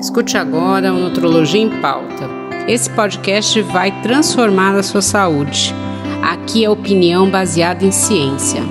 Escute agora o Nutrologia em Pauta. Esse podcast vai transformar a sua saúde. Aqui é opinião baseada em ciência.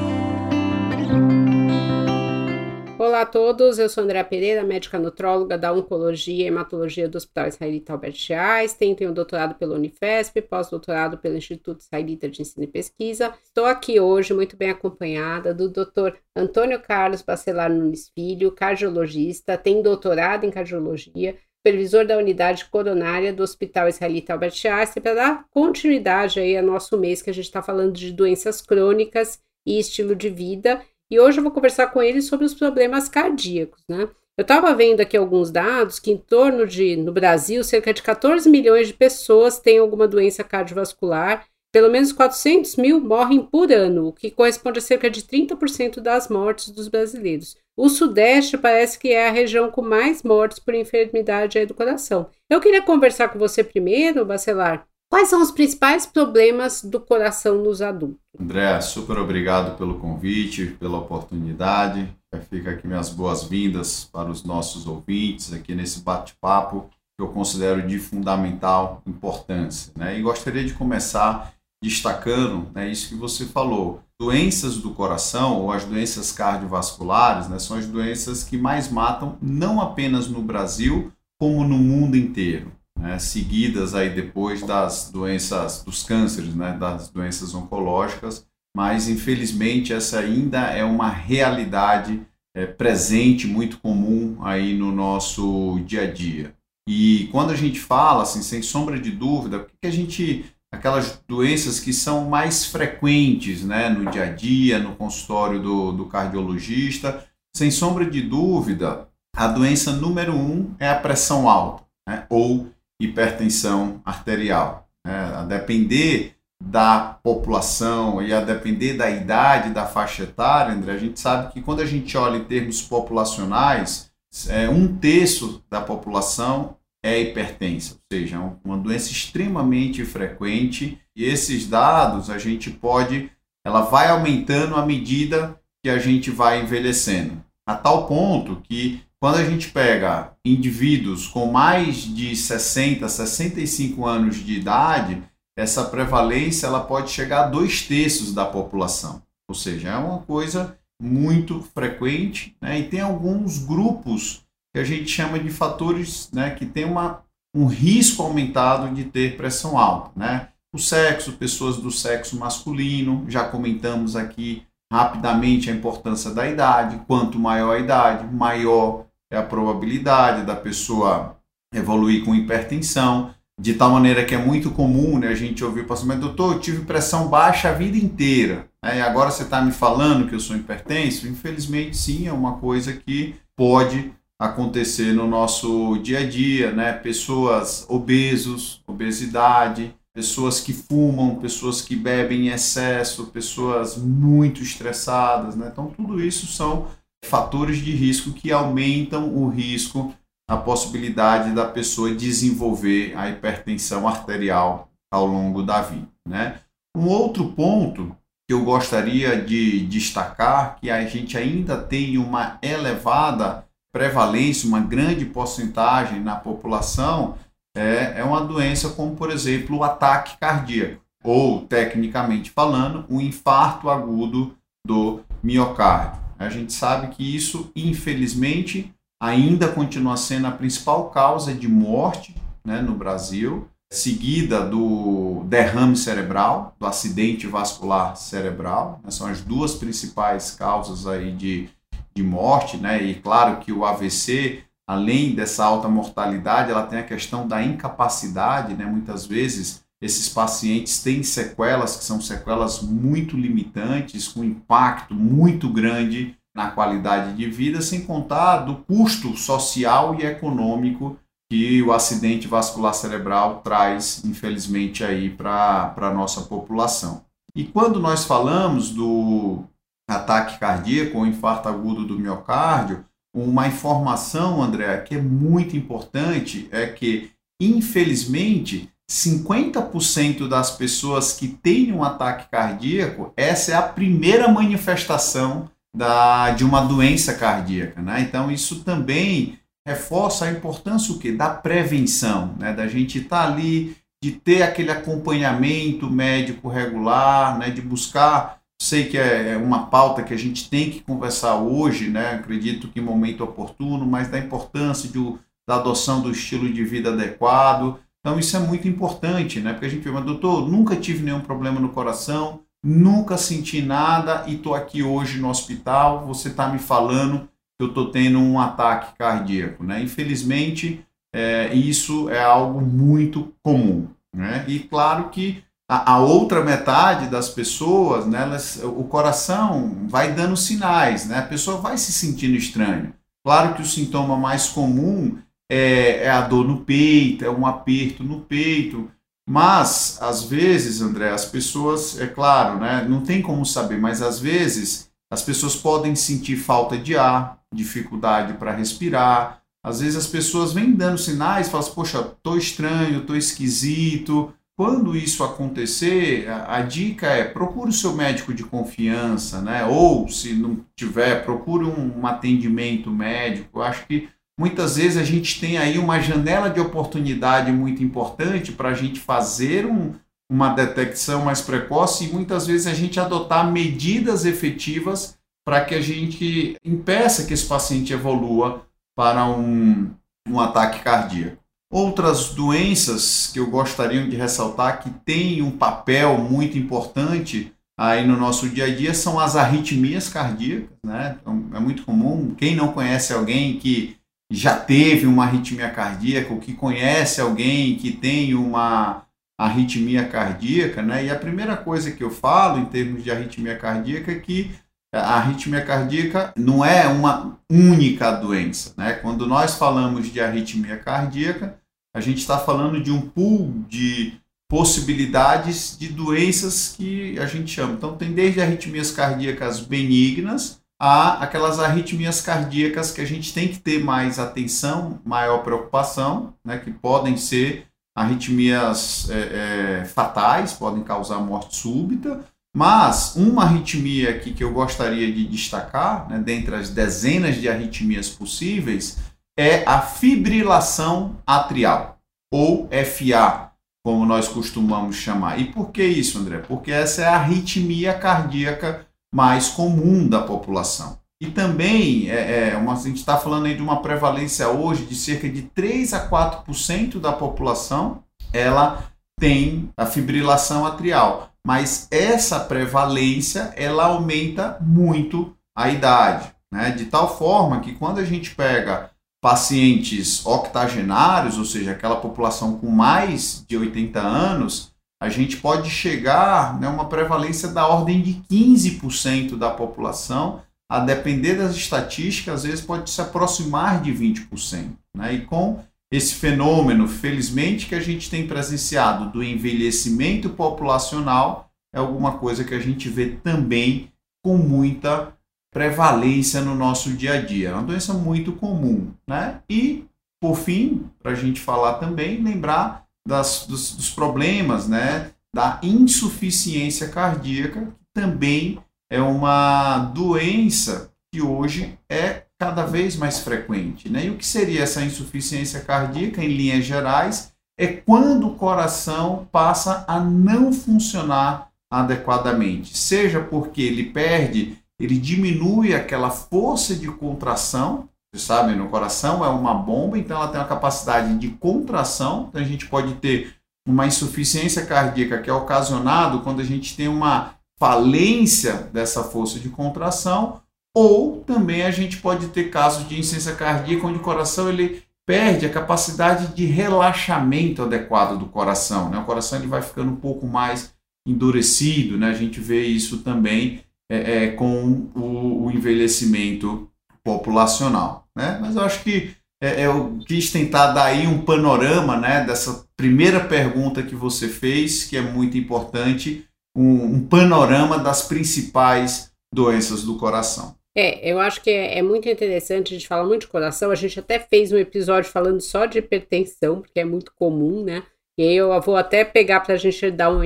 Olá a todos, eu sou Andréa Pereira, médica nutróloga da Oncologia e Hematologia do Hospital Israelita Albert Einstein, tenho doutorado pelo Unifesp, pós-doutorado pelo Instituto Israelita de Ensino e Pesquisa. Estou aqui hoje muito bem acompanhada do Dr. Antônio Carlos Bacelar Nunes Filho, cardiologista, tem doutorado em cardiologia, supervisor da unidade coronária do Hospital Israelita Albert Einstein, para dar continuidade aí ao nosso mês que a gente está falando de doenças crônicas e estilo de vida e hoje eu vou conversar com ele sobre os problemas cardíacos, né? Eu estava vendo aqui alguns dados que em torno de, no Brasil, cerca de 14 milhões de pessoas têm alguma doença cardiovascular, pelo menos 400 mil morrem por ano, o que corresponde a cerca de 30% das mortes dos brasileiros. O Sudeste parece que é a região com mais mortes por enfermidade do coração. Eu queria conversar com você primeiro, Bacelar, Quais são os principais problemas do coração nos adultos? André, super obrigado pelo convite, pela oportunidade. Fica aqui minhas boas-vindas para os nossos ouvintes aqui nesse bate-papo que eu considero de fundamental importância. Né? E gostaria de começar destacando né, isso que você falou. Doenças do coração ou as doenças cardiovasculares né, são as doenças que mais matam não apenas no Brasil, como no mundo inteiro né, seguidas aí depois das doenças, dos cânceres, né, das doenças oncológicas, mas infelizmente essa ainda é uma realidade é, presente, muito comum aí no nosso dia a dia. E quando a gente fala, assim, sem sombra de dúvida, que a gente aquelas doenças que são mais frequentes né, no dia a dia, no consultório do, do cardiologista. Sem sombra de dúvida, a doença número um é a pressão alta, né, ou hipertensão arterial. Né? A depender da população e a depender da idade, da faixa etária, André, a gente sabe que quando a gente olha em termos populacionais, é, um terço da população é hipertensa, ou seja, é uma doença extremamente frequente e esses dados a gente pode, ela vai aumentando à medida que a gente vai envelhecendo, a tal ponto que quando a gente pega indivíduos com mais de 60, 65 anos de idade, essa prevalência ela pode chegar a dois terços da população. Ou seja, é uma coisa muito frequente né? e tem alguns grupos que a gente chama de fatores né, que tem uma, um risco aumentado de ter pressão alta. Né? O sexo, pessoas do sexo masculino, já comentamos aqui rapidamente a importância da idade. Quanto maior a idade, maior é a probabilidade da pessoa evoluir com hipertensão, de tal maneira que é muito comum né, a gente ouvir o paciente, doutor, eu tive pressão baixa a vida inteira, né, e agora você está me falando que eu sou hipertenso? Infelizmente, sim, é uma coisa que pode acontecer no nosso dia a dia, né? Pessoas obesos, obesidade, pessoas que fumam, pessoas que bebem em excesso, pessoas muito estressadas, né? Então, tudo isso são fatores de risco que aumentam o risco, a possibilidade da pessoa desenvolver a hipertensão arterial ao longo da vida. Né? Um outro ponto que eu gostaria de destacar, que a gente ainda tem uma elevada prevalência, uma grande porcentagem na população, é, é uma doença como, por exemplo, o ataque cardíaco, ou, tecnicamente falando, o infarto agudo do miocárdio. A gente sabe que isso, infelizmente, ainda continua sendo a principal causa de morte né, no Brasil, seguida do derrame cerebral, do acidente vascular cerebral. Né, são as duas principais causas aí de, de morte, né? E claro que o AVC, além dessa alta mortalidade, ela tem a questão da incapacidade, né? Muitas vezes esses pacientes têm sequelas que são sequelas muito limitantes, com impacto muito grande na qualidade de vida, sem contar do custo social e econômico que o acidente vascular cerebral traz, infelizmente, aí para a nossa população. E quando nós falamos do ataque cardíaco ou infarto agudo do miocárdio, uma informação, André, que é muito importante é que, infelizmente, 50% das pessoas que têm um ataque cardíaco, essa é a primeira manifestação da, de uma doença cardíaca. Né? Então, isso também reforça a importância o quê? da prevenção, né? da gente estar tá ali, de ter aquele acompanhamento médico regular, né? de buscar sei que é, é uma pauta que a gente tem que conversar hoje, né? Acredito que em momento oportuno, mas da importância de, da adoção do estilo de vida adequado. Então isso é muito importante, né? Porque a gente fala, doutor, nunca tive nenhum problema no coração, nunca senti nada e estou aqui hoje no hospital. Você está me falando que eu estou tendo um ataque cardíaco, né? Infelizmente, é, isso é algo muito comum, né? E claro que a, a outra metade das pessoas, né, elas, o coração vai dando sinais, né? A pessoa vai se sentindo estranha. Claro que o sintoma mais comum é, é, a dor no peito, é um aperto no peito, mas às vezes, André, as pessoas, é claro, né, não tem como saber, mas às vezes as pessoas podem sentir falta de ar, dificuldade para respirar. Às vezes as pessoas vêm dando sinais, falam assim, poxa, tô estranho, tô esquisito, quando isso acontecer, a, a, dica é procure o seu médico de confiança, né? Ou se não tiver, procure um, um atendimento médico. Eu acho que muitas vezes a gente tem aí uma janela de oportunidade muito importante para a gente fazer um, uma detecção mais precoce e muitas vezes a gente adotar medidas efetivas para que a gente impeça que esse paciente evolua para um, um ataque cardíaco. Outras doenças que eu gostaria de ressaltar que têm um papel muito importante aí no nosso dia a dia são as arritmias cardíacas, né? Então, é muito comum. Quem não conhece alguém que já teve uma arritmia cardíaca, ou que conhece alguém que tem uma arritmia cardíaca, né? E a primeira coisa que eu falo em termos de arritmia cardíaca é que a arritmia cardíaca não é uma única doença. Né? Quando nós falamos de arritmia cardíaca, a gente está falando de um pool de possibilidades de doenças que a gente chama. Então, tem desde arritmias cardíacas benignas a aquelas arritmias cardíacas que a gente tem que ter mais atenção, maior preocupação, né? que podem ser arritmias é, é, fatais, podem causar morte súbita mas uma arritmia aqui que eu gostaria de destacar, né, dentre as dezenas de arritmias possíveis, é a fibrilação atrial, ou FA, como nós costumamos chamar. E por que isso, André? Porque essa é a arritmia cardíaca mais comum da população. E também, é, é uma, a gente está falando aí de uma prevalência hoje de cerca de 3 a 4% da população, ela tem a fibrilação atrial mas essa prevalência ela aumenta muito a idade, né? De tal forma que quando a gente pega pacientes octogenários, ou seja, aquela população com mais de 80 anos, a gente pode chegar a né, uma prevalência da ordem de 15% da população, a depender das estatísticas, às vezes pode se aproximar de 20%. Né? E com esse fenômeno, felizmente, que a gente tem presenciado do envelhecimento populacional é alguma coisa que a gente vê também com muita prevalência no nosso dia a dia. É uma doença muito comum, né? E, por fim, para a gente falar também, lembrar das, dos, dos problemas, né? Da insuficiência cardíaca, que também é uma doença que hoje é cada vez mais frequente. Né? E o que seria essa insuficiência cardíaca, em linhas gerais, é quando o coração passa a não funcionar adequadamente, seja porque ele perde, ele diminui aquela força de contração. Sabem, no coração é uma bomba, então ela tem uma capacidade de contração. Então a gente pode ter uma insuficiência cardíaca que é ocasionado quando a gente tem uma falência dessa força de contração ou também a gente pode ter casos de insuficiência cardíaca onde o coração ele perde a capacidade de relaxamento adequado do coração. Né? O coração ele vai ficando um pouco mais endurecido. Né? A gente vê isso também é, é, com o, o, envelhecimento populacional. Né? Mas eu acho que é, eu quis tentar dar aí um panorama né, dessa primeira pergunta que você fez, que é muito importante, um, um panorama das principais doenças do coração. É, eu acho que é, é, muito interessante, a gente fala muito de coração, a gente até fez um episódio falando só de hipertensão, porque é muito comum, né? E aí eu vou até pegar para a gente dar uma,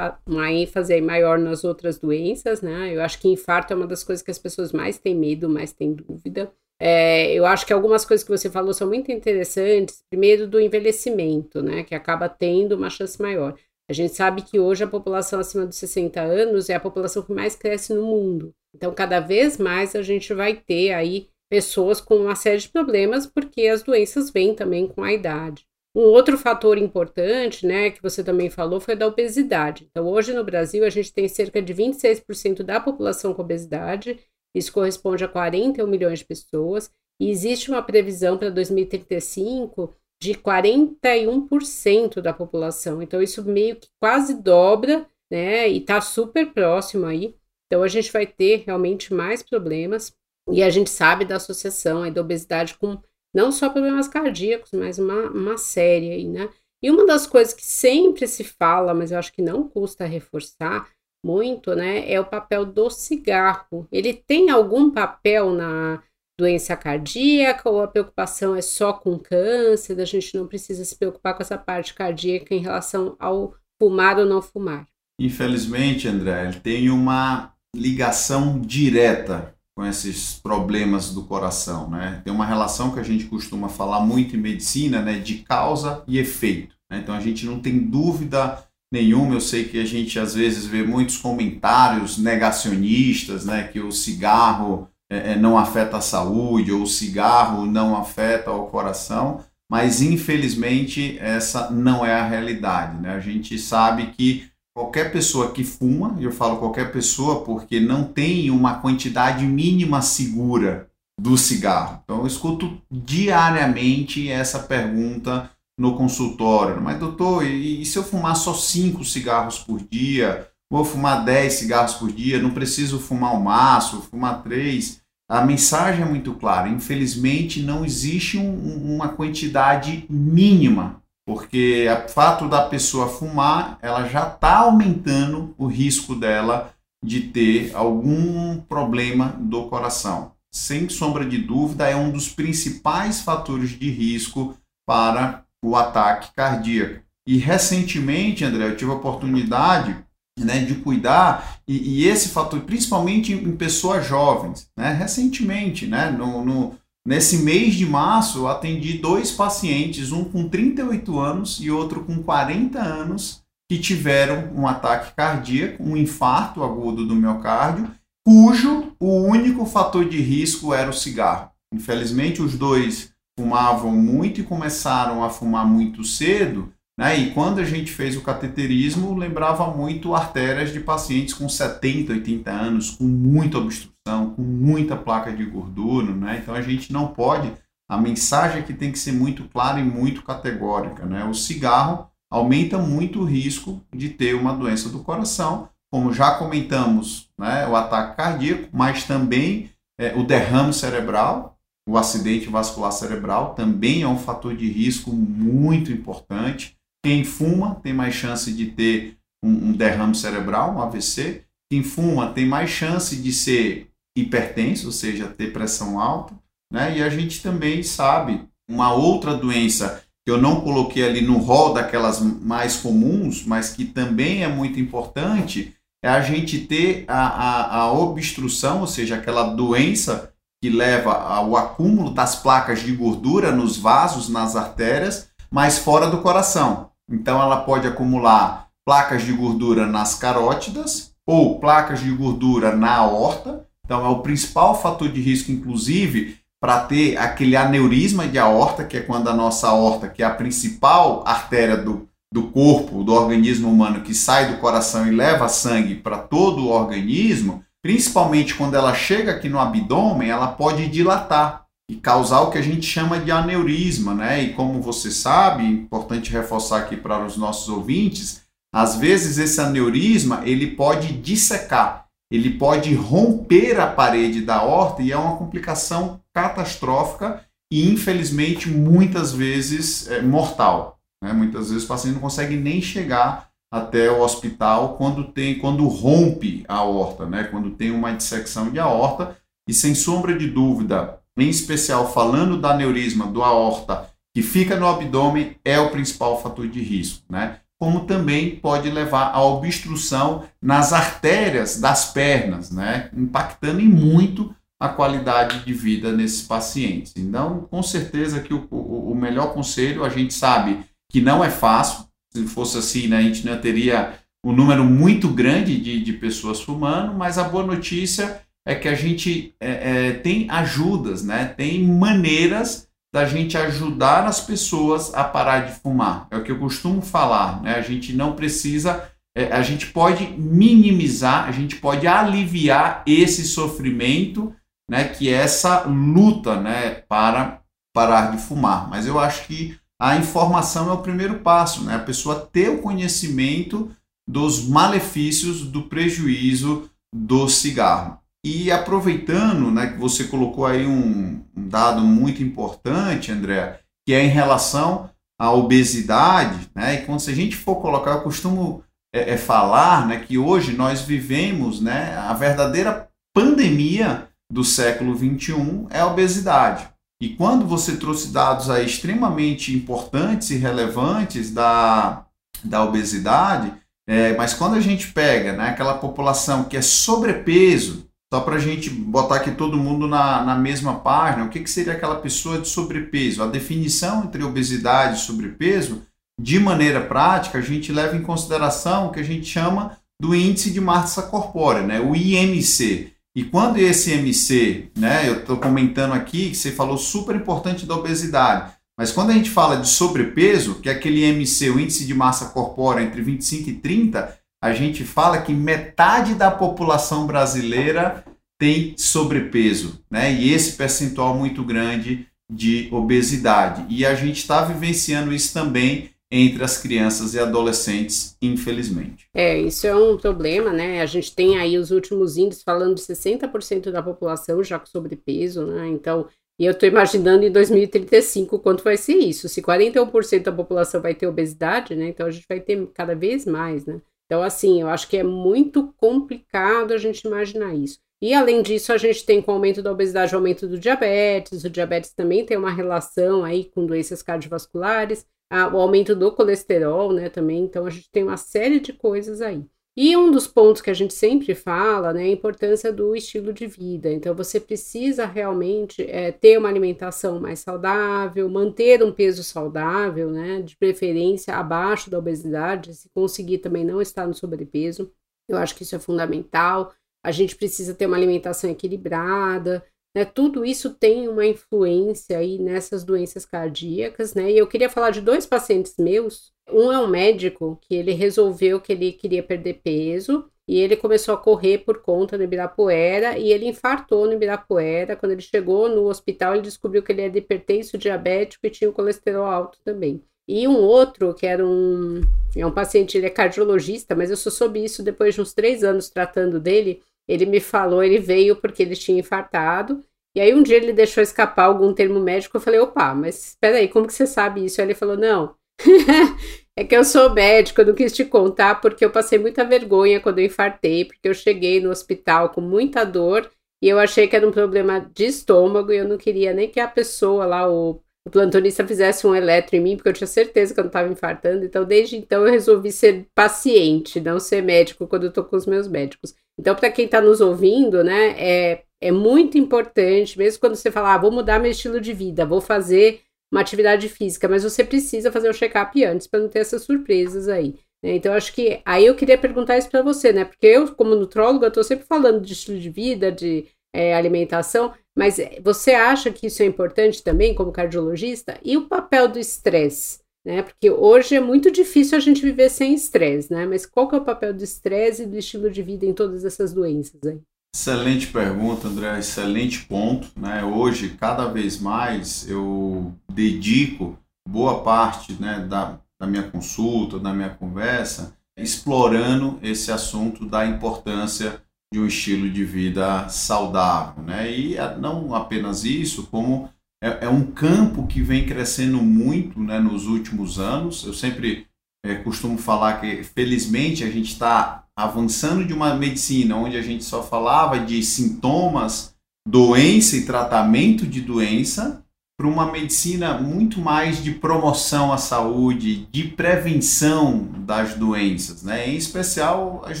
uma ênfase maior nas outras doenças, né? Eu acho que infarto é uma das coisas que as pessoas mais têm medo, mais têm dúvida. É, eu acho que algumas coisas que você falou são muito interessantes. Primeiro, do envelhecimento, né, que acaba tendo uma chance maior. A gente sabe que hoje a população acima dos 60 anos é a população que mais cresce no mundo. Então, cada vez mais a gente vai ter aí pessoas com uma série de problemas, porque as doenças vêm também com a idade. Um outro fator importante, né, que você também falou, foi da obesidade. Então, hoje no Brasil, a gente tem cerca de 26% da população com obesidade, isso corresponde a 41 milhões de pessoas, e existe uma previsão para 2035 de 41% da população. Então, isso meio que quase dobra, né, e está super próximo aí. Então, a gente vai ter realmente mais problemas, e a gente sabe da associação aí da obesidade com não só problemas cardíacos, mas uma, uma série aí, né? E uma das coisas que sempre se fala, mas eu acho que não custa reforçar muito, né, é o papel do cigarro. Ele tem algum papel na doença cardíaca ou a preocupação é só com câncer? A gente não precisa se preocupar com essa parte cardíaca em relação ao fumar ou não fumar? Infelizmente, André, ele tem uma ligação direta com esses problemas do coração, né? Tem uma relação que a gente costuma falar muito em medicina, né, de causa e efeito. Né? Então a gente não tem dúvida nenhuma. Eu sei que a gente às vezes vê muitos comentários negacionistas, né, que o cigarro é, é não afeta a saúde ou o cigarro não afeta o coração, mas infelizmente essa não é a realidade, né? A gente sabe que qualquer pessoa que fuma, e eu falo qualquer pessoa porque não tem uma quantidade mínima segura do cigarro. Então eu escuto diariamente essa pergunta no consultório. Mas doutor, e, e se eu fumar só 5 cigarros por dia? Vou fumar 10 cigarros por dia? Não preciso fumar um maço, fumar 3? A mensagem é muito clara. Infelizmente não existe um, uma quantidade mínima porque o fato da pessoa fumar, ela já está aumentando o risco dela de ter algum problema do coração. Sem sombra de dúvida, é um dos principais fatores de risco para o ataque cardíaco. E recentemente, André, eu tive a oportunidade né, de cuidar, e, e, esse fator, principalmente em, pessoas jovens, né, recentemente, né, no, no Nesse mês de março, eu atendi dois pacientes, um com 38 anos e outro com 40 anos, que tiveram um ataque cardíaco, um infarto agudo do miocárdio, cujo o único fator de risco era o cigarro. Infelizmente, os dois fumavam muito e começaram a fumar muito cedo, né? E quando a gente fez o cateterismo, lembrava muito artérias de pacientes com 70, 80 anos, com muita obstrução, com muita placa de gordura, né? Então a gente não pode, a mensagem aqui tem que ser muito clara e muito categórica, né? O cigarro aumenta muito o risco de ter uma doença do coração, como já comentamos, né? O ataque cardíaco, mas também é, o derrame cerebral, o acidente vascular cerebral também é um fator de risco muito importante. Quem fuma tem mais chance de ter um, um derrame cerebral, um AVC. Quem fuma tem mais chance de ser hipertenso, ou seja, ter pressão alta. Né? E a gente também sabe uma outra doença que eu não coloquei ali no rol daquelas mais comuns, mas que também é muito importante, é a gente ter a, a, a obstrução, ou seja, aquela doença que leva ao acúmulo das placas de gordura nos vasos, nas artérias, mas fora do coração. Então ela pode acumular placas de gordura nas carótidas ou placas de gordura na aorta. Então é o principal fator de risco, inclusive, para ter aquele aneurisma de aorta, que é quando a nossa aorta, que é a principal artéria do, do corpo, do organismo humano, que sai do coração e leva sangue para todo o organismo, principalmente quando ela chega aqui no abdômen, ela pode dilatar e causar o que a gente chama de aneurisma, né? E como você sabe, importante reforçar aqui para os nossos ouvintes, às vezes esse aneurisma ele pode dissecar, ele pode romper a parede da horta e é uma complicação catastrófica e infelizmente muitas vezes é, mortal. Né? Muitas vezes o paciente não consegue nem chegar até o hospital quando tem, quando rompe a aorta, né? Quando tem uma dissecção de aorta e sem sombra de dúvida em especial falando da aneurisma do aorta, que fica no abdômen, é o principal fator de risco, né? Como também pode levar a obstrução nas artérias das pernas, né? Impactando em muito a qualidade de vida nesses pacientes. Então, com certeza que o, o, o melhor conselho, a gente sabe que não é fácil, se fosse assim, né, a gente não teria um número muito grande de, de pessoas fumando, mas a boa notícia é que a gente é, é, tem ajudas, né? tem maneiras da gente ajudar as pessoas a parar de fumar. É o que eu costumo falar, né? A gente não precisa, é, a gente pode minimizar, a gente pode aliviar esse sofrimento, né? Que é essa luta, né? Para parar de fumar. Mas eu acho que a informação é o primeiro passo, né? A pessoa ter o conhecimento dos malefícios do prejuízo do cigarro. E aproveitando, né, que você colocou aí um, um dado muito importante, André, que é em relação à obesidade, né? E quando se a gente for colocar, eu costumo é, é falar, né, que hoje nós vivemos, né, a verdadeira pandemia do século 21 é a obesidade. E quando você trouxe dados aí extremamente importantes e relevantes da, da obesidade, é, mas quando a gente pega né, aquela população que é sobrepeso, só para a gente botar aqui todo mundo na, na mesma página, o que, que seria aquela pessoa de sobrepeso? A definição entre obesidade e sobrepeso, de maneira prática, a gente leva em consideração o que a gente chama do índice de massa corpórea, né, o IMC. E quando esse IMC, né, eu estou comentando aqui que você falou super importante da obesidade, mas quando a gente fala de sobrepeso, que é aquele IMC, o índice de massa corpórea entre 25 e 30, a gente fala que metade da população brasileira tem sobrepeso, né? E esse percentual muito grande de obesidade. E a gente está vivenciando isso também entre as crianças e adolescentes, infelizmente. É, isso é um problema, né? A gente tem aí os últimos índices falando de 60% da população já com sobrepeso, né? Então, e eu estou imaginando em 2035 quanto vai ser isso. Se 41% da população vai ter obesidade, né? Então a gente vai ter cada vez mais, né? Então, assim, eu acho que é muito complicado a gente imaginar isso. E além disso, a gente tem com o aumento da obesidade o aumento do diabetes. O diabetes também tem uma relação aí com doenças cardiovasculares, a, o aumento do colesterol, né, também. Então, a gente tem uma série de coisas aí. E um dos pontos que a gente sempre fala né, é a importância do estilo de vida. Então, você precisa realmente é, ter uma alimentação mais saudável, manter um peso saudável, né, de preferência abaixo da obesidade, se conseguir também não estar no sobrepeso. Eu acho que isso é fundamental. A gente precisa ter uma alimentação equilibrada, né? Tudo isso tem uma influência aí nessas doenças cardíacas, né? E eu queria falar de dois pacientes meus. Um é um médico que ele resolveu que ele queria perder peso e ele começou a correr por conta do Ibirapuera e ele infartou no Ibirapuera. Quando ele chegou no hospital, ele descobriu que ele era hipertenso, diabético e tinha o colesterol alto também. E um outro, que era um, é um paciente, ele é cardiologista, mas eu só soube isso depois de uns três anos tratando dele. Ele me falou, ele veio porque ele tinha infartado. E aí um dia ele deixou escapar algum termo médico. Eu falei, opa, mas espera aí, como que você sabe isso? Aí ele falou, não, é que eu sou médico, eu não quis te contar porque eu passei muita vergonha quando eu infartei, porque eu cheguei no hospital com muita dor e eu achei que era um problema de estômago e eu não queria nem que a pessoa lá, o, o plantonista, fizesse um eletro em mim, porque eu tinha certeza que eu não estava infartando. Então, desde então, eu resolvi ser paciente, não ser médico quando eu tô com os meus médicos. Então, para quem está nos ouvindo, né, é, é muito importante, mesmo quando você fala, ah, vou mudar meu estilo de vida, vou fazer uma atividade física, mas você precisa fazer o um check-up antes para não ter essas surpresas aí. Né? Então, acho que aí eu queria perguntar isso para você, né? Porque eu, como nutróloga, estou sempre falando de estilo de vida, de é, alimentação, mas você acha que isso é importante também, como cardiologista? E o papel do estresse? Né? Porque hoje é muito difícil a gente viver sem estresse, né? Mas qual que é o papel do estresse e do estilo de vida em todas essas doenças aí? Excelente pergunta, André, excelente ponto, né? Hoje, cada vez mais, eu dedico boa parte né, da, da minha consulta, da minha conversa, explorando esse assunto da importância de um estilo de vida saudável, né? E não apenas isso, como é, é um campo que vem crescendo muito né, nos últimos anos. Eu sempre é, costumo falar que, felizmente, a gente está avançando de uma medicina onde a gente só falava de sintomas, doença e tratamento de doença, para uma medicina muito mais de promoção à saúde, de prevenção das doenças, né? em especial as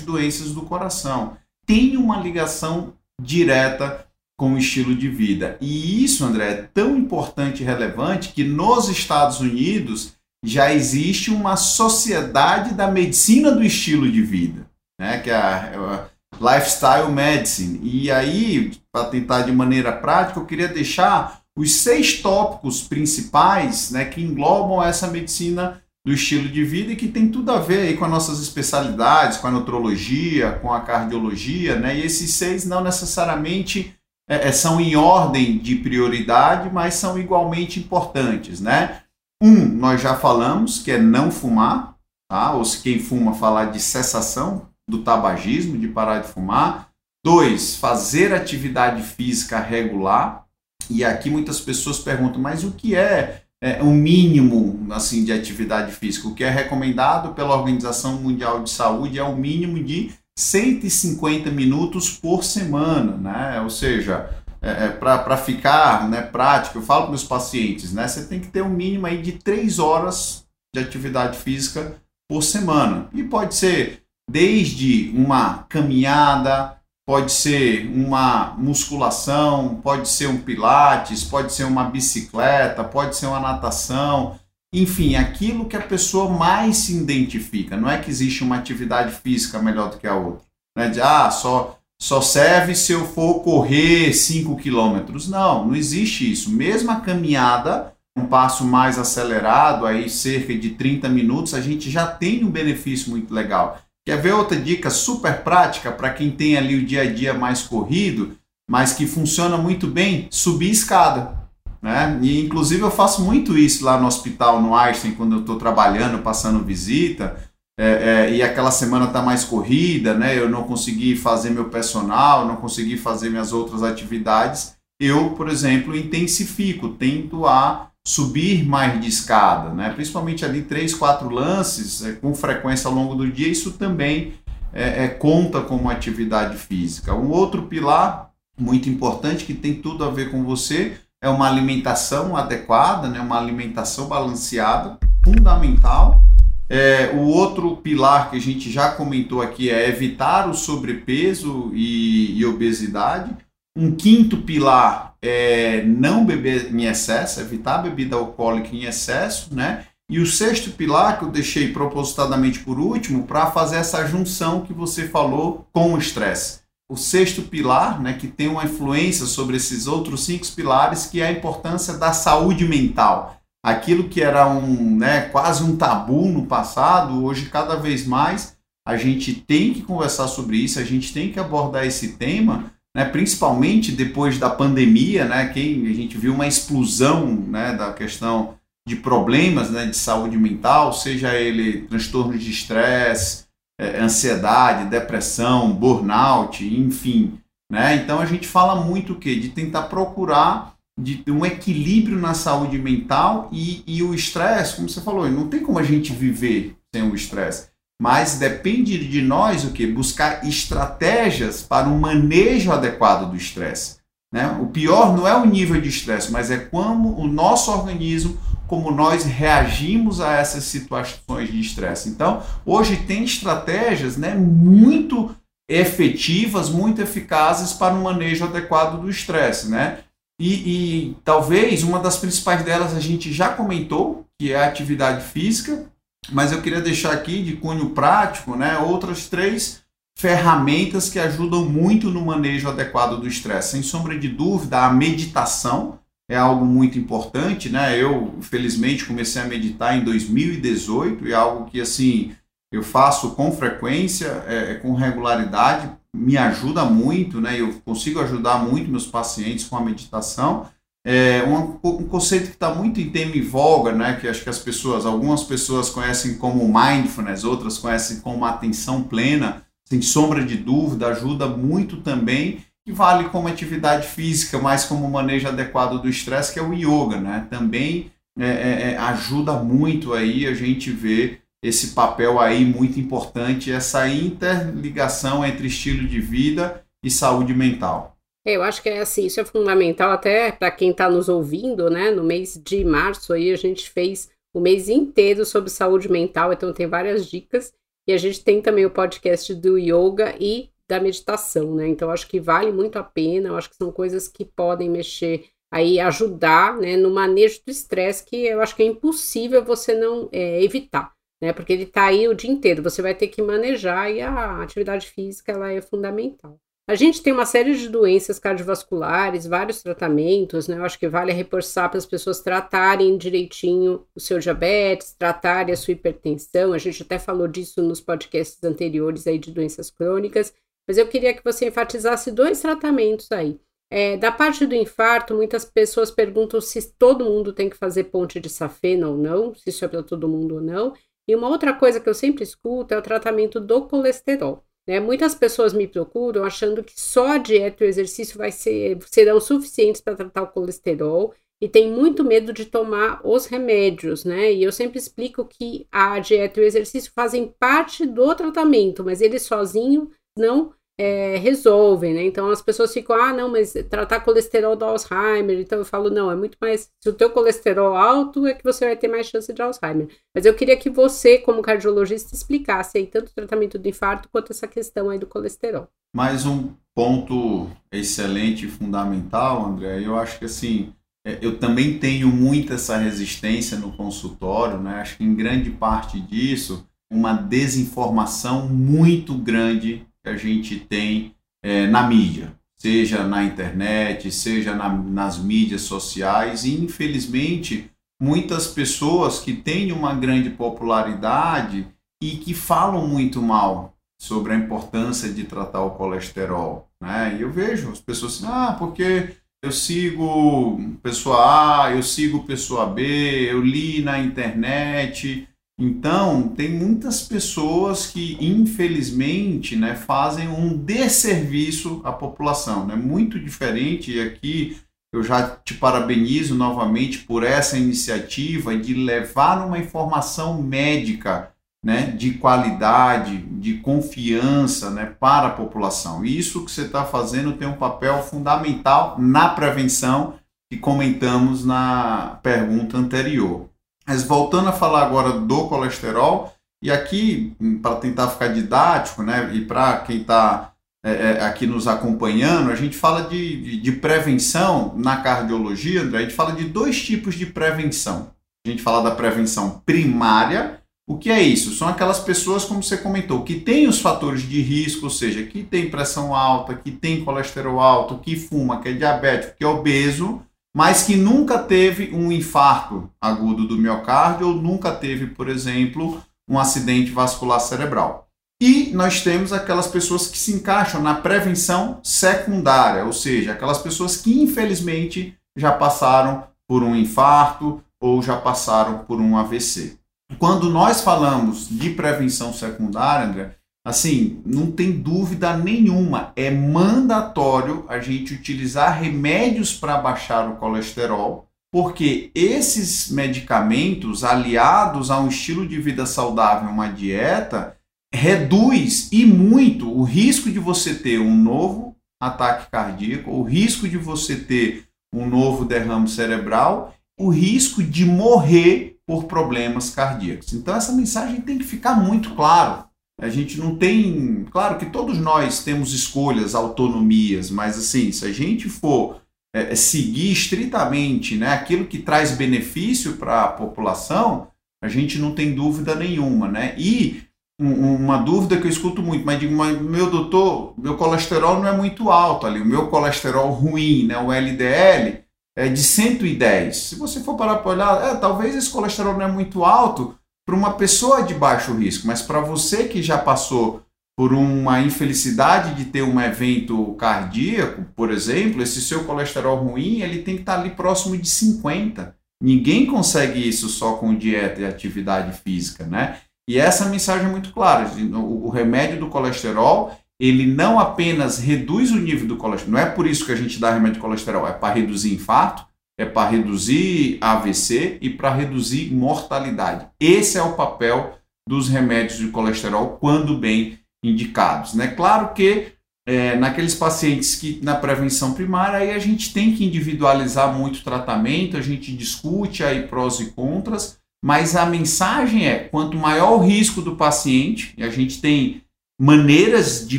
doenças do coração. Tem uma ligação direta com o estilo de vida. E isso, André, é tão importante e relevante que nos Estados Unidos já existe uma sociedade da medicina do estilo de vida, né? que é a, a Lifestyle Medicine. E aí, para tentar de maneira prática, eu queria deixar os seis tópicos principais né, que englobam essa medicina do estilo de vida e que tem tudo a ver aí com as nossas especialidades, com a nutrologia, com a cardiologia, né? E esses seis não necessariamente é, é, são em ordem de prioridade, mas são igualmente importantes, né? Um, nós já falamos, que é não fumar, tá? Ou se quem fuma falar de cessação do tabagismo, de parar de fumar. Dois, fazer atividade física regular. E aqui muitas pessoas perguntam, mas o que é é, um mínimo assim de atividade física. O que é recomendado pela Organização Mundial de Saúde é o um mínimo de 150 minutos por semana, né? Ou seja, é, é para ficar né, prático, eu falo para meus pacientes, né? Você tem que ter um mínimo aí de 3 horas de atividade física por semana. E pode ser desde uma caminhada, pode ser uma musculação, pode ser um pilates, pode ser uma bicicleta, pode ser uma natação, enfim, aquilo que a pessoa mais se identifica. Não é que existe uma atividade física melhor do que a outra. Não é de, ah, só, só serve se eu for correr 5 quilômetros. Não, não existe isso. Mesmo a caminhada, um passo mais acelerado, aí cerca de 30 minutos, a gente já tem um benefício muito legal. Quer ver outra dica super prática para quem tem ali o dia a dia mais corrido, mas que funciona muito bem? Subir escada. Né? E inclusive eu faço muito isso lá no hospital, no Einstein, quando eu estou trabalhando, passando visita, é, é, e aquela semana está mais corrida, né? eu não consegui fazer meu personal, não consegui fazer minhas outras atividades. Eu, por exemplo, intensifico, tento a subir mais de escada, né? principalmente ali três, quatro lances é, com frequência ao longo do dia, isso também é, é, conta como atividade física. Um outro pilar muito importante que tem tudo a ver com você é uma alimentação adequada, né? uma alimentação balanceada, fundamental. É, o outro pilar que a gente já comentou aqui é evitar o sobrepeso e, e obesidade. Um quinto pilar é não beber em excesso, evitar a bebida alcoólica em excesso, né? E o sexto pilar que eu deixei propositadamente por último para fazer essa junção que você falou com o estresse. O sexto pilar, né, que tem uma influência sobre esses outros cinco pilares, que é a importância da saúde mental. Aquilo que era um, né, quase um tabu no passado, hoje cada vez mais a gente tem que conversar sobre isso, a gente tem que abordar esse tema, né, principalmente depois da pandemia, né, que a gente viu uma explosão né, da questão de problemas né, de saúde mental, seja ele transtornos de estresse, é, ansiedade, depressão, burnout, enfim. Né? Então a gente fala muito o quê? De tentar procurar de um equilíbrio na saúde mental e, e o estresse, como você falou, não tem como a gente viver sem o estresse. Mas depende de nós o que? Buscar estratégias para um manejo adequado do estresse. Né? O pior não é o nível de estresse, mas é como o nosso organismo, como nós reagimos a essas situações de estresse. Então, hoje tem estratégias né, muito efetivas, muito eficazes para um manejo adequado do estresse. Né? E, e talvez uma das principais delas a gente já comentou, que é a atividade física, mas eu queria deixar aqui de cunho prático, né, outras três ferramentas que ajudam muito no manejo adequado do estresse. Sem sombra de dúvida, a meditação é algo muito importante, né? Eu, felizmente, comecei a meditar em 2018 e é algo que, assim, eu faço com frequência, é, é, com regularidade, me ajuda muito, né? Eu consigo ajudar muito meus pacientes com a meditação é um, um conceito que está muito em tema em voga, né, que acho que as pessoas, algumas pessoas conhecem como mindfulness, outras conhecem como atenção plena, sem sombra de dúvida, ajuda muito também, e vale como atividade física, mas como manejo adequado do estresse, que é o yoga, né, também é, é, é, ajuda muito aí a gente ver esse papel aí muito importante, essa interligação entre estilo de vida e saúde mental. É, eu acho que é assim, isso é fundamental até para quem está nos ouvindo, né? No mês de março aí a gente fez o mês inteiro sobre saúde mental, então tem várias dicas. E a gente tem também o podcast do yoga e da meditação, né? Então, acho que vale muito a pena, eu acho que são coisas que podem mexer aí ajudar né, no manejo do estresse, que eu acho que é impossível você não é, evitar, né? Porque ele está aí o dia inteiro, você vai ter que manejar e a atividade física ela é fundamental. A gente tem uma série de doenças cardiovasculares, vários tratamentos, né? Eu acho que vale reforçar para as pessoas tratarem direitinho o seu diabetes, tratarem a sua hipertensão. A gente até falou disso nos podcasts anteriores aí de doenças crônicas, mas eu queria que você enfatizasse dois tratamentos aí. É, da parte do infarto, muitas pessoas perguntam se todo mundo tem que fazer ponte de safena ou não, se isso é para todo mundo ou não. E uma outra coisa que eu sempre escuto é o tratamento do colesterol. Né? Muitas pessoas me procuram achando que só a dieta e o exercício vai ser, serão suficientes para tratar o colesterol e tem muito medo de tomar os remédios, né? E eu sempre explico que a dieta e o exercício fazem parte do tratamento, mas eles sozinhos não é, resolvem, né? Então as pessoas ficam, ah, não, mas tratar colesterol do Alzheimer. Então eu falo, não, é muito mais. Se o teu colesterol alto, é que você vai ter mais chance de Alzheimer. Mas eu queria que você, como cardiologista, explicasse aí tanto o tratamento do infarto quanto essa questão aí do colesterol. Mais um ponto excelente e fundamental, André. Eu acho que assim. É, eu também tenho muita essa resistência no consultório, né? Acho que em grande parte disso, uma desinformação muito grande que a gente tem é, na mídia, seja na internet, seja na, nas mídias sociais, e infelizmente muitas pessoas que têm uma grande popularidade e que falam muito mal sobre a importância de tratar o colesterol. Né? E eu vejo as pessoas assim, ah, porque eu sigo pessoa A, eu sigo pessoa B, eu li na internet, então, tem muitas pessoas que, infelizmente, né, fazem um desserviço à população. É né? muito diferente, e aqui eu já te parabenizo novamente por essa iniciativa de levar uma informação médica né, de qualidade, de confiança né, para a população. E isso que você está fazendo tem um papel fundamental na prevenção que comentamos na pergunta anterior. Mas voltando a falar agora do colesterol, e aqui, para tentar ficar didático, né, e para quem está é, é, aqui nos acompanhando, a gente fala de, de, de, prevenção na cardiologia, André, a gente fala de dois tipos de prevenção. A gente fala da prevenção primária, o que é isso? São aquelas pessoas, como você comentou, que têm os fatores de risco, ou seja, que tem pressão alta, que tem colesterol alto, que fuma, que é diabético, que é obeso, mas que nunca teve um infarto agudo do miocárdio ou nunca teve, por exemplo, um acidente vascular cerebral. E nós temos aquelas pessoas que se encaixam na prevenção secundária, ou seja, aquelas pessoas que infelizmente já passaram por um infarto ou já passaram por um AVC. Quando nós falamos de prevenção secundária, André, assim, não tem dúvida nenhuma, é mandatório a gente utilizar remédios para baixar o colesterol, porque esses medicamentos aliados a um estilo de vida saudável, uma dieta, reduz e muito o risco de você ter um novo ataque cardíaco, o risco de você ter um novo derrame cerebral, o risco de morrer por problemas cardíacos. Então essa mensagem tem que ficar muito claro a gente não tem. Claro que todos nós temos escolhas, autonomias, mas assim, se a gente for é, é seguir estritamente né, aquilo que traz benefício para a população, a gente não tem dúvida nenhuma. Né? E um, uma dúvida que eu escuto muito, mas digo, mas, meu doutor, meu colesterol não é muito alto ali, o meu colesterol ruim, né, o LDL, é de 110. Se você for parar para olhar, é, talvez esse colesterol não é muito alto para uma pessoa de baixo risco, mas para você que já passou por uma infelicidade de ter um evento cardíaco, por exemplo, esse seu colesterol ruim, ele tem que estar tá ali próximo de 50. Ninguém consegue isso só com dieta e atividade física, né? E essa mensagem é muito clara. O remédio do colesterol, ele não apenas reduz o nível do colesterol, não é por isso que a gente dá remédio de colesterol, é para reduzir infarto, é para reduzir AVC e para reduzir mortalidade. Esse é o papel dos remédios de colesterol quando bem indicados. Né? Claro que é, naqueles pacientes que na prevenção primária aí a gente tem que individualizar muito o tratamento, a gente discute aí prós e contras, mas a mensagem é quanto maior o risco do paciente, e a gente tem maneiras de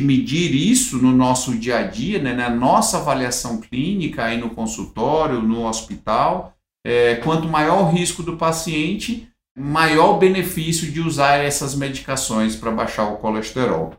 medir isso no nosso dia a dia, né, na nossa avaliação clínica, aí no consultório, no hospital. É, quanto maior o risco do paciente, maior o benefício de usar essas medicações para baixar o colesterol.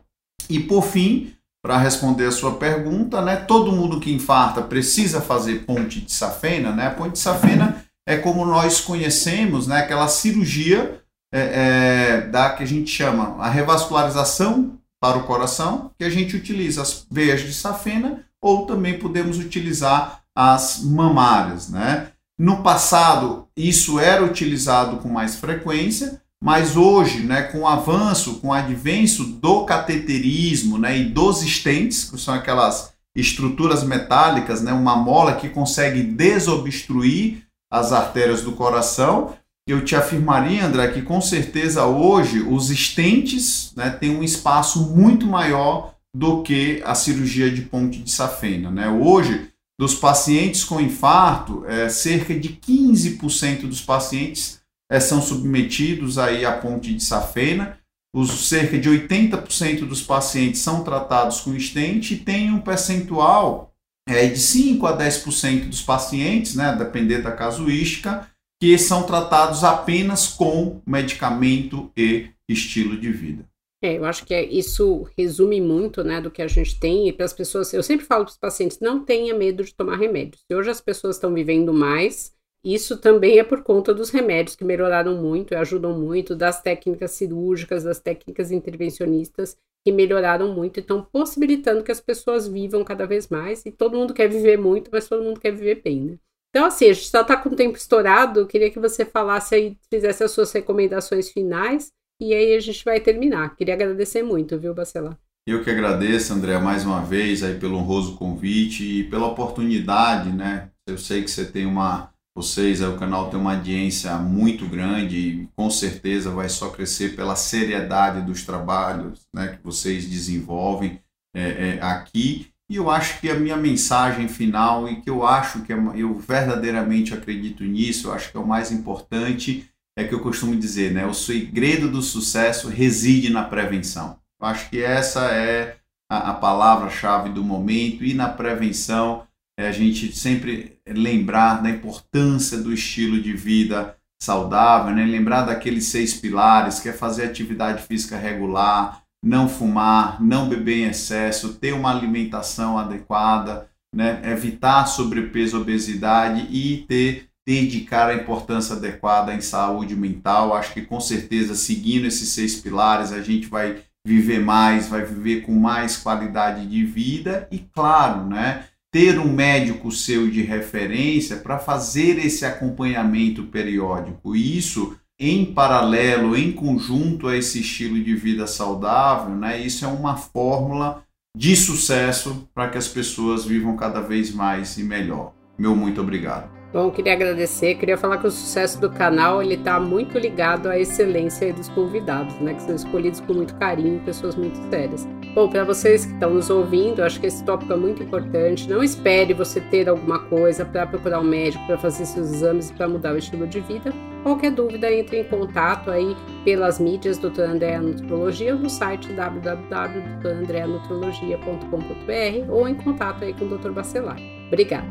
E por fim, para responder a sua pergunta, né, todo mundo que infarta precisa fazer ponte de safena, né? A ponte de safena é como nós conhecemos, né, aquela cirurgia é, é, da que a gente chama a revascularização para o coração, que a gente utiliza as veias de safena ou também podemos utilizar as mamárias, né? No passado, isso era utilizado com mais frequência, mas hoje, né, com o avanço, com o advento do cateterismo né, e dos estentes, que são aquelas estruturas metálicas, né, uma mola que consegue desobstruir as artérias do coração, eu te afirmaria, André, que com certeza hoje os estentes né, têm um espaço muito maior do que a cirurgia de ponte de safena. Né? Hoje, dos pacientes com infarto, é, cerca de 15% dos pacientes é, são submetidos aí à ponte de safena. Os cerca de 80% dos pacientes são tratados com estente e tem um percentual é, de 5 a 10% dos pacientes, né, depender da casuística, que são tratados apenas com medicamento e estilo de vida. É, eu acho que é, isso resume muito, né, do que a gente tem e para as pessoas. Eu sempre falo para os pacientes: não tenha medo de tomar remédios. Se hoje as pessoas estão vivendo mais, isso também é por conta dos remédios que melhoraram muito e ajudam muito, das técnicas cirúrgicas, das técnicas intervencionistas que melhoraram muito e estão possibilitando que as pessoas vivam cada vez mais. E todo mundo quer viver muito, mas todo mundo quer viver bem, né? Então, assim, a gente só está com o tempo estourado. Eu queria que você falasse aí, fizesse as suas recomendações finais e aí a gente vai terminar. Queria agradecer muito, viu, Bacelar? Eu que agradeço, André, mais uma vez aí pelo honroso convite e pela oportunidade, né? Eu sei que você tem uma, vocês, aí, o canal tem uma audiência muito grande e com certeza vai só crescer pela seriedade dos trabalhos, né, que vocês desenvolvem é, é, aqui. E eu acho que a minha mensagem final e que eu acho que é, eu verdadeiramente acredito nisso, eu acho que é o mais importante é que eu costumo dizer, né? O segredo do sucesso reside na prevenção. Eu acho que essa é a, a palavra-chave do momento e na prevenção é a gente sempre lembrar da importância do estilo de vida saudável, né? Lembrar daqueles seis pilares, que é fazer atividade física regular, não fumar, não beber em excesso, ter uma alimentação adequada, né? evitar sobrepeso, obesidade e ter dedicar a importância adequada em saúde mental. Acho que com certeza, seguindo esses seis pilares, a gente vai viver mais, vai viver com mais qualidade de vida e, claro, né, ter um médico seu de referência para fazer esse acompanhamento periódico. Isso em paralelo, em conjunto a esse estilo de vida saudável, né? Isso é uma fórmula de sucesso para que as pessoas vivam cada vez mais e melhor. Meu muito obrigado. Bom, queria agradecer, queria falar que o sucesso do canal ele está muito ligado à excelência dos convidados, né, que são escolhidos com muito carinho, pessoas muito sérias. Bom, para vocês que estão nos ouvindo, acho que esse tópico é muito importante. Não espere você ter alguma coisa para procurar um médico, para fazer seus exames e para mudar o estilo de vida. Qualquer dúvida, entre em contato aí pelas mídias Dr. Andréa Nutrologia no site www.drandreanutrologia.com.br ou em contato aí com o Dr. Bacelar. Obrigada.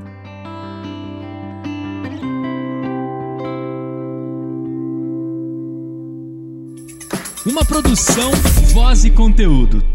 Uma produção, voz e conteúdo.